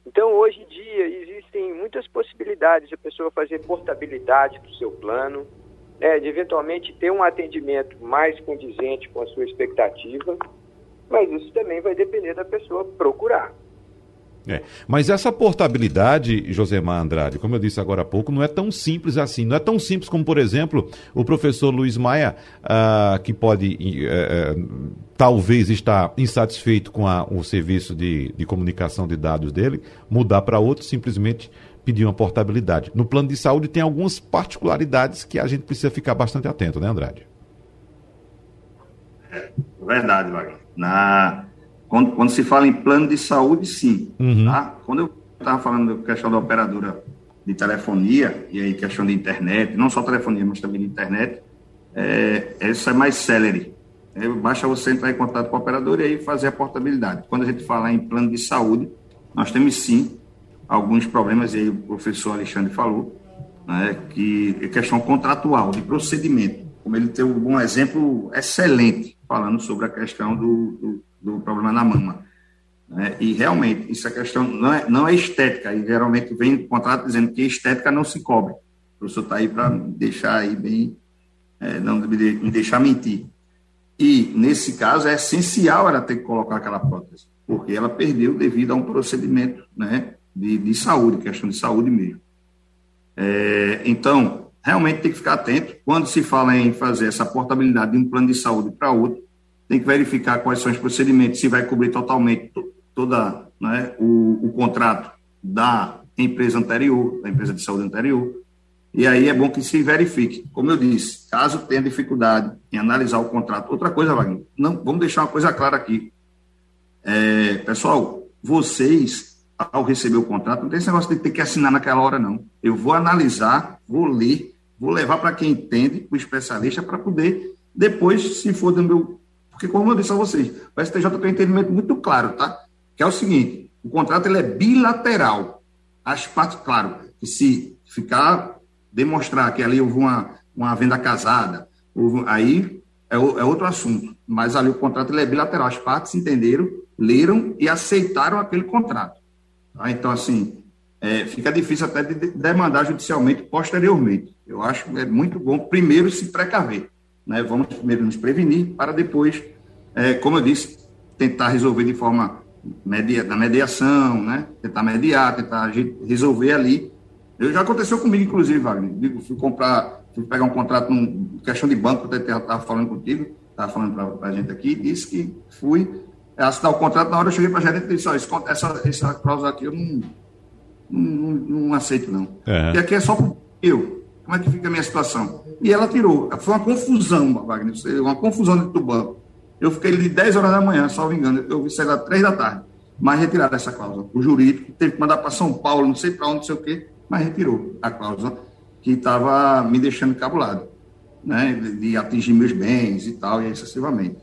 Então, hoje em dia, existem muitas possibilidades de a pessoa fazer portabilidade do seu plano, né, de eventualmente ter um atendimento mais condizente com a sua expectativa, mas isso também vai depender da pessoa procurar. É. Mas essa portabilidade, Josemar Andrade, como eu disse agora há pouco, não é tão simples assim. Não é tão simples como, por exemplo, o professor Luiz Maia, uh, que pode uh, talvez estar insatisfeito com a, o serviço de, de comunicação de dados dele, mudar para outro, simplesmente pedir uma portabilidade. No plano de saúde tem algumas particularidades que a gente precisa ficar bastante atento, né, Andrade? Verdade, Wagner. Na quando, quando se fala em plano de saúde, sim. Uhum. Tá? Quando eu estava falando da questão da operadora de telefonia, e aí questão de internet, não só telefonia, mas também de internet, é, essa é mais célere. É, basta você entrar em contato com o operador e aí fazer a portabilidade. Quando a gente fala em plano de saúde, nós temos sim alguns problemas, e aí o professor Alexandre falou, né, que é questão contratual, de procedimento. Como ele tem um exemplo excelente falando sobre a questão do, do, do problema na mama. Né? E realmente, isso é questão, não é, não é estética, e geralmente vem o contrato dizendo que estética não se cobre. O professor está aí para deixar aí bem, é, não me deixar mentir. E, nesse caso, é essencial ela ter que colocar aquela prótese, porque ela perdeu devido a um procedimento né, de, de saúde, questão de saúde mesmo. É, então, realmente tem que ficar atento. Quando se fala em fazer essa portabilidade de um plano de saúde para outro, tem que verificar quais são os procedimentos, se vai cobrir totalmente toda né, o, o contrato da empresa anterior, da empresa de saúde anterior. E aí é bom que se verifique. Como eu disse, caso tenha dificuldade em analisar o contrato. Outra coisa, Wagner, não, vamos deixar uma coisa clara aqui. É, pessoal, vocês, ao receber o contrato, não tem esse negócio de ter que assinar naquela hora, não. Eu vou analisar, vou ler, vou levar para quem entende, o especialista, para poder, depois, se for do meu. Porque, como eu disse a vocês, o STJ tem um entendimento muito claro, tá? que é o seguinte: o contrato ele é bilateral. As partes, claro, que se ficar demonstrar que ali houve uma, uma venda casada, houve, aí é, é, outro assunto. Mas ali o contrato ele é bilateral. As partes entenderam, leram e aceitaram aquele contrato. Tá? Então, assim, é, fica difícil até de demandar judicialmente posteriormente. Eu acho que é muito bom primeiro se precaver. Né? Vamos primeiro nos prevenir para depois, é, como eu disse, tentar resolver de forma media, da mediação, né? Tentar mediar, tentar resolver ali. Eu, já aconteceu comigo, inclusive, Wagner. Digo, fui comprar, fui pegar um contrato num questão de banco, eu estava falando contigo, estava falando para a gente aqui, disse que fui assinar o contrato, na hora eu cheguei para a gerente e disse, ó, essa, essa cláusula aqui eu não, não, não aceito, não. Uhum. E aqui é só eu. Como é que fica a minha situação? E ela tirou. Foi uma confusão, Wagner, uma confusão dentro do banco. Eu fiquei de 10 horas da manhã, salvo engano, eu vi sair lá 3 da tarde, mas retiraram essa cláusula. O jurídico teve que mandar para São Paulo, não sei para onde, não sei o quê, mas retirou a cláusula que estava me deixando encabulado, né, de, de, atingir meus bens e tal, e excessivamente.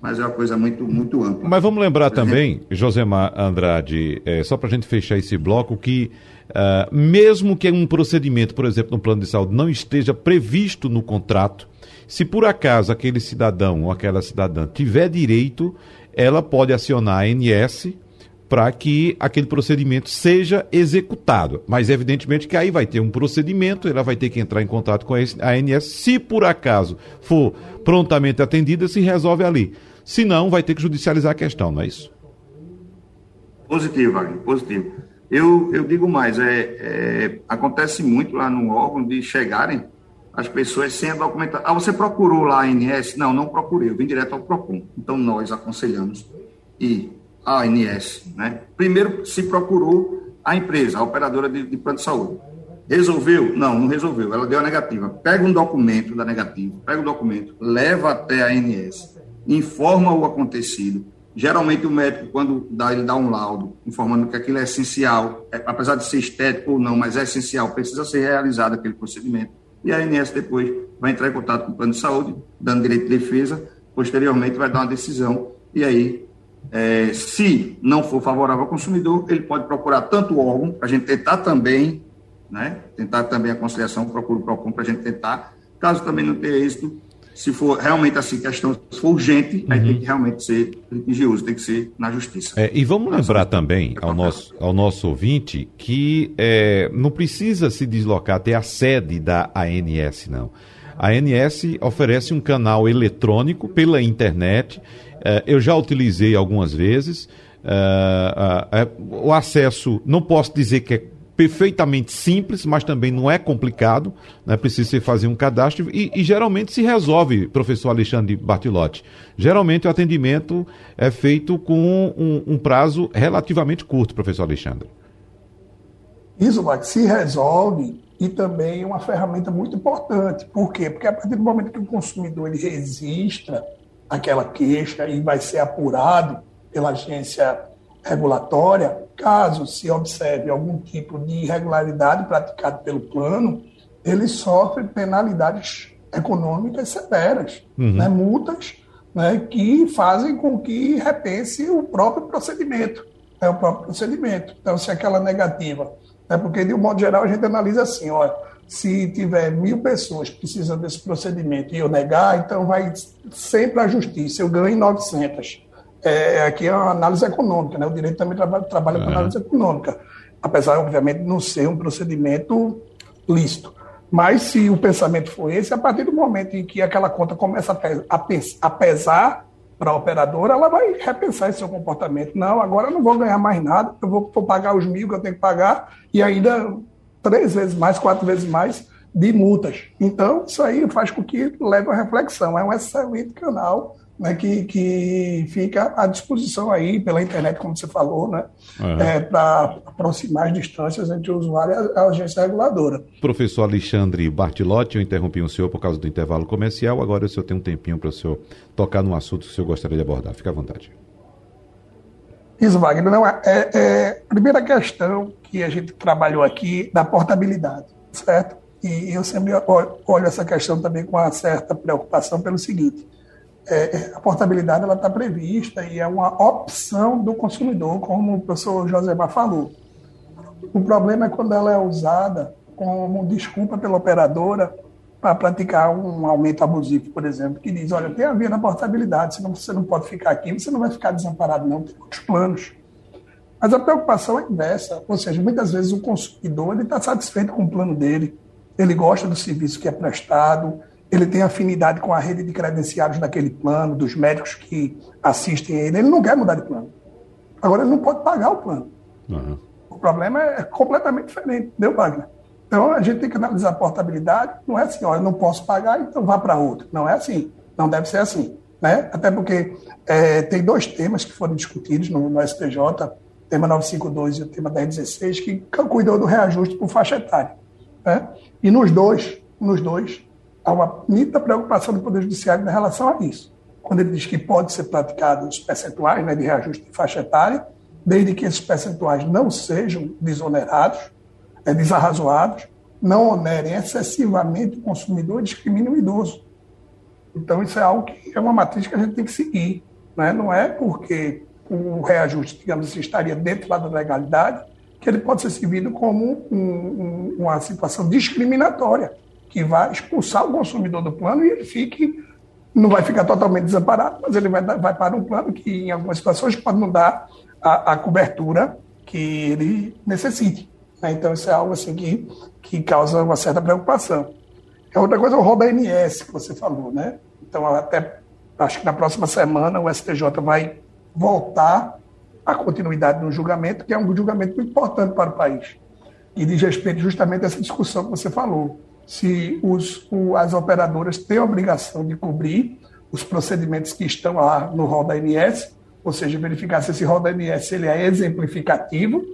Mas é uma coisa muito, muito ampla. Mas vamos lembrar também, Josemar Andrade, é, só para a gente fechar esse bloco, que uh, mesmo que um procedimento, por exemplo, no plano de saúde, não esteja previsto no contrato, se por acaso aquele cidadão ou aquela cidadã tiver direito, ela pode acionar a ANS para que aquele procedimento seja executado. Mas, evidentemente, que aí vai ter um procedimento, ela vai ter que entrar em contato com a ANS. Se por acaso for prontamente atendida, se resolve ali. Se não, vai ter que judicializar a questão, não é isso? Positivo, Wagner, positivo. Eu, eu digo mais, é, é, acontece muito lá no órgão de chegarem as pessoas sem a documentação. Ah, você procurou lá a ANS? Não, não procurei, eu vim direto ao PROCON. Então, nós aconselhamos e a ANS, né? Primeiro se procurou a empresa, a operadora de, de plano de saúde. Resolveu? Não, não resolveu. Ela deu a negativa. Pega um documento da negativa, pega o um documento, leva até a ANS, informa o acontecido. Geralmente o médico, quando dá, ele dá um laudo, informando que aquilo é essencial, é, apesar de ser estético ou não, mas é essencial, precisa ser realizado aquele procedimento. E a ANS depois vai entrar em contato com o plano de saúde, dando direito de defesa, posteriormente vai dar uma decisão, e aí, é, se não for favorável ao consumidor, ele pode procurar tanto o órgão, para a gente tentar também, né, tentar também a conciliação, procura o PROCON para a gente tentar, caso também não tenha êxito, se for realmente assim, questão, se for urgente, uhum. aí tem que realmente ser litigioso, tem que ser na justiça. É, e vamos lembrar também ao nosso, ao nosso ouvinte que é, não precisa se deslocar até a sede da ANS, não. A ANS oferece um canal eletrônico pela internet. É, eu já utilizei algumas vezes. É, é, o acesso, não posso dizer que é perfeitamente simples, mas também não é complicado, né? precisa se fazer um cadastro e, e, geralmente se resolve, professor Alexandre Bartilotti. Geralmente o atendimento é feito com um, um prazo relativamente curto, professor Alexandre. Isso, Max, se resolve e também é uma ferramenta muito importante. Por quê? Porque a partir do momento que o consumidor ele registra aquela queixa e vai ser apurado pela agência regulatória, caso se observe algum tipo de irregularidade praticado pelo plano, ele sofre penalidades econômicas severas, uhum. né, multas né, que fazem com que repense o próprio procedimento, né, o próprio procedimento. Então, se aquela negativa, né, porque de um modo geral a gente analisa assim, olha, se tiver mil pessoas precisando desse procedimento e eu negar, então vai sempre à justiça, eu ganho 900. É, aqui é uma análise econômica, né? o direito também trabalha, trabalha com análise econômica, apesar, obviamente, de não ser um procedimento lícito. Mas se o pensamento for esse, a partir do momento em que aquela conta começa a pesar para a operadora, ela vai repensar esse seu comportamento. Não, agora eu não vou ganhar mais nada, eu vou, vou pagar os mil que eu tenho que pagar e ainda três vezes mais, quatro vezes mais de multas. Então, isso aí faz com que leve a reflexão. É um excelente canal né, que, que fica à disposição aí pela internet, como você falou, né, uhum. é, para aproximar as distâncias entre o usuário e a agência reguladora. Professor Alexandre Bartilotti, eu interrompi o senhor por causa do intervalo comercial, agora o senhor tem um tempinho para o senhor tocar no assunto que o senhor gostaria de abordar. Fique à vontade. Isso, Wagner. Não, é, é, a primeira questão que a gente trabalhou aqui da portabilidade, certo? E eu sempre olho essa questão também com uma certa preocupação pelo seguinte, é, é, a portabilidade ela está prevista e é uma opção do consumidor, como o professor Josemar falou. O problema é quando ela é usada como desculpa pela operadora para praticar um aumento abusivo, por exemplo, que diz, olha, tem a via da portabilidade, senão você não pode ficar aqui, você não vai ficar desamparado não, tem outros planos. Mas a preocupação é inversa, ou seja, muitas vezes o consumidor está satisfeito com o plano dele, ele gosta do serviço que é prestado, ele tem afinidade com a rede de credenciados daquele plano, dos médicos que assistem ele, ele não quer mudar de plano. Agora, ele não pode pagar o plano. Uhum. O problema é completamente diferente, entendeu, Wagner? Então, a gente tem que analisar a portabilidade, não é assim, ó, eu não posso pagar, então vá para outro. Não é assim, não deve ser assim. Né? Até porque é, tem dois temas que foram discutidos no, no STJ, o tema 952 e o tema 1016, que cuidou do reajuste por faixa etária. Né? E nos dois, nos dois, há uma nítida preocupação do Poder Judiciário em relação a isso. Quando ele diz que pode ser praticado os percentuais né, de reajuste de faixa etária, desde que esses percentuais não sejam desonerados, é, desarrazoados, não onerem excessivamente o consumidor e discriminem o idoso. Então, isso é algo que é uma matriz que a gente tem que seguir. Né? Não é porque o reajuste, digamos assim, estaria dentro da legalidade que ele pode ser servido como um, um, uma situação discriminatória que vai expulsar o consumidor do plano e ele fique, não vai ficar totalmente desamparado, mas ele vai, vai para um plano que, em algumas situações, pode não dar a, a cobertura que ele necessite. Né? Então, isso é algo assim que, que causa uma certa preocupação. A outra coisa é o rol da ANS, que você falou, né? Então, até acho que na próxima semana o STJ vai voltar à continuidade do julgamento, que é um julgamento muito importante para o país. E diz respeito justamente a essa discussão que você falou se os, o, as operadoras têm a obrigação de cobrir os procedimentos que estão lá no rol da ANS, ou seja, verificar se esse rol da ANS ele é exemplificativo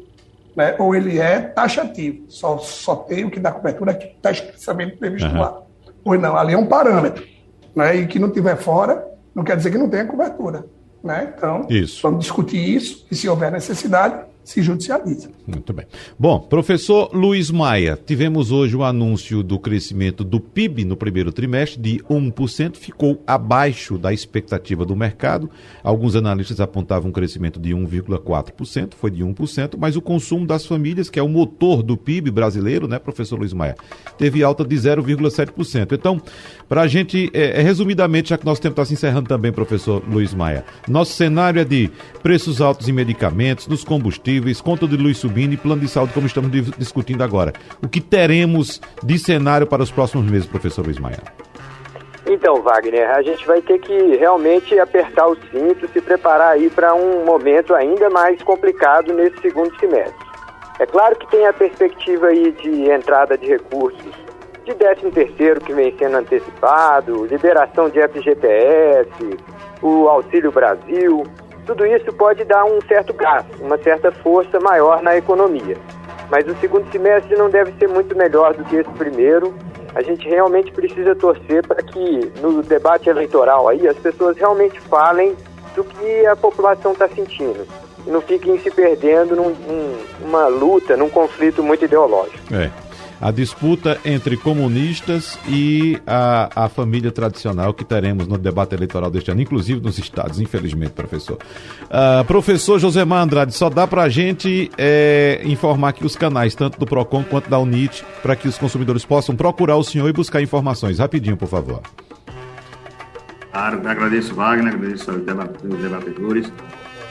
né, ou ele é taxativo. Só, só tem o que dá cobertura que está expressamente previsto uhum. lá. Pois não, ali é um parâmetro. Né, e que não tiver fora, não quer dizer que não tenha cobertura. Né? Então, isso. vamos discutir isso e, se houver necessidade, se judicializa. Muito bem. Bom, professor Luiz Maia, tivemos hoje o anúncio do crescimento do PIB no primeiro trimestre de 1%, ficou abaixo da expectativa do mercado. Alguns analistas apontavam um crescimento de 1,4%, foi de 1%, mas o consumo das famílias, que é o motor do PIB brasileiro, né, professor Luiz Maia, teve alta de 0,7%. Então, para a gente, é, é, resumidamente, já que nosso tempo está se encerrando também, professor Luiz Maia, nosso cenário é de preços altos em medicamentos, nos combustíveis, combustíveis, conta de luz subindo e plano de saúde, como estamos discutindo agora. O que teremos de cenário para os próximos meses, professor Luiz Maia? Então, Wagner, a gente vai ter que realmente apertar o cinto, se preparar aí para um momento ainda mais complicado nesse segundo semestre. É claro que tem a perspectiva aí de entrada de recursos de 13 terceiro que vem sendo antecipado, liberação de FGTS, o Auxílio Brasil, tudo isso pode dar um certo gasto, uma certa força maior na economia. Mas o segundo semestre não deve ser muito melhor do que esse primeiro. A gente realmente precisa torcer para que no debate eleitoral aí as pessoas realmente falem do que a população está sentindo. e não fiquem se perdendo num, num, numa luta, num conflito muito ideológico. É a disputa entre comunistas e a, a família tradicional que teremos no debate eleitoral deste ano, inclusive nos estados, infelizmente, professor. Uh, professor Josemar Andrade, só dá para a gente é, informar aqui os canais, tanto do PROCON quanto da UNIT, para que os consumidores possam procurar o senhor e buscar informações. Rapidinho, por favor. Claro, agradeço, Wagner, agradeço aos debatedores,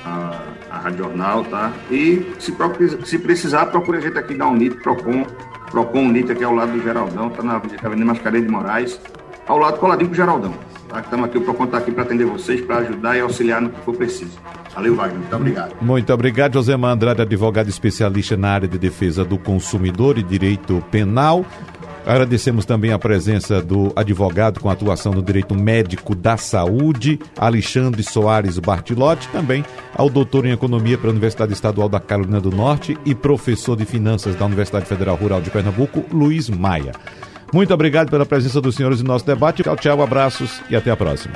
a, a Rádio Jornal, tá? E se, se precisar, procure a gente aqui da UNIT, PROCON, Procon Unita, aqui ao lado do Geraldão, está na Avenida Mascarenhas de Moraes, ao lado coladinho do Geraldão. Tá? Estamos aqui, o Procon está aqui para atender vocês, para ajudar e auxiliar no que for preciso. Valeu, Wagner. Muito obrigado. Muito obrigado, José Andrade, advogado especialista na área de defesa do consumidor e direito penal. Agradecemos também a presença do advogado com atuação no direito médico da saúde, Alexandre Soares Bartilotti, também ao doutor em economia pela Universidade Estadual da Carolina do Norte e professor de finanças da Universidade Federal Rural de Pernambuco, Luiz Maia. Muito obrigado pela presença dos senhores no nosso debate. Tchau, tchau, abraços e até a próxima.